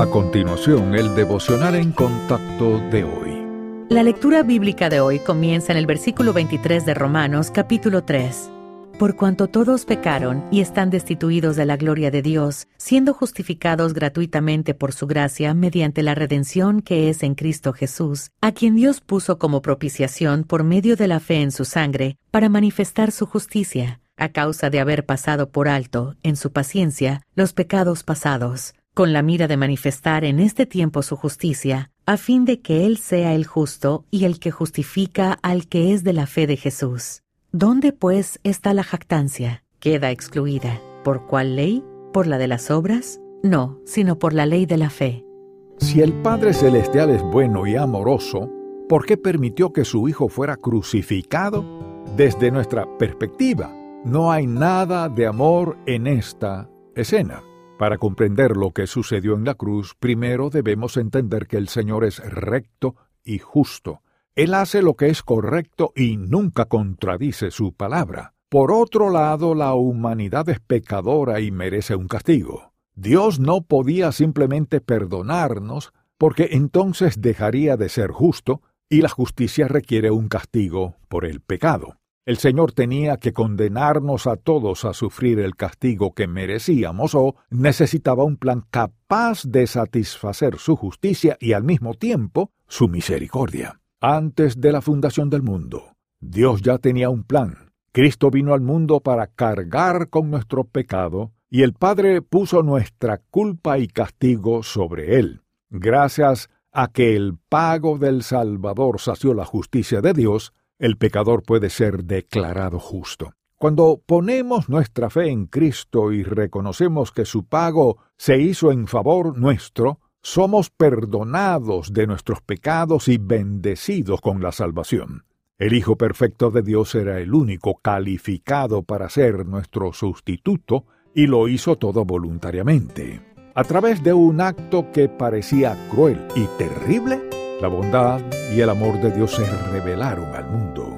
A continuación, el devocional en contacto de hoy. La lectura bíblica de hoy comienza en el versículo 23 de Romanos capítulo 3. Por cuanto todos pecaron y están destituidos de la gloria de Dios, siendo justificados gratuitamente por su gracia mediante la redención que es en Cristo Jesús, a quien Dios puso como propiciación por medio de la fe en su sangre, para manifestar su justicia, a causa de haber pasado por alto, en su paciencia, los pecados pasados con la mira de manifestar en este tiempo su justicia, a fin de que Él sea el justo y el que justifica al que es de la fe de Jesús. ¿Dónde, pues, está la jactancia? Queda excluida. ¿Por cuál ley? ¿Por la de las obras? No, sino por la ley de la fe. Si el Padre Celestial es bueno y amoroso, ¿por qué permitió que su Hijo fuera crucificado? Desde nuestra perspectiva, no hay nada de amor en esta escena. Para comprender lo que sucedió en la cruz, primero debemos entender que el Señor es recto y justo. Él hace lo que es correcto y nunca contradice su palabra. Por otro lado, la humanidad es pecadora y merece un castigo. Dios no podía simplemente perdonarnos porque entonces dejaría de ser justo y la justicia requiere un castigo por el pecado. El Señor tenía que condenarnos a todos a sufrir el castigo que merecíamos o necesitaba un plan capaz de satisfacer su justicia y al mismo tiempo su misericordia. Antes de la fundación del mundo, Dios ya tenía un plan. Cristo vino al mundo para cargar con nuestro pecado y el Padre puso nuestra culpa y castigo sobre él. Gracias a que el pago del Salvador sació la justicia de Dios, el pecador puede ser declarado justo. Cuando ponemos nuestra fe en Cristo y reconocemos que su pago se hizo en favor nuestro, somos perdonados de nuestros pecados y bendecidos con la salvación. El Hijo Perfecto de Dios era el único calificado para ser nuestro sustituto y lo hizo todo voluntariamente. A través de un acto que parecía cruel y terrible, la bondad y el amor de Dios se revelaron al mundo.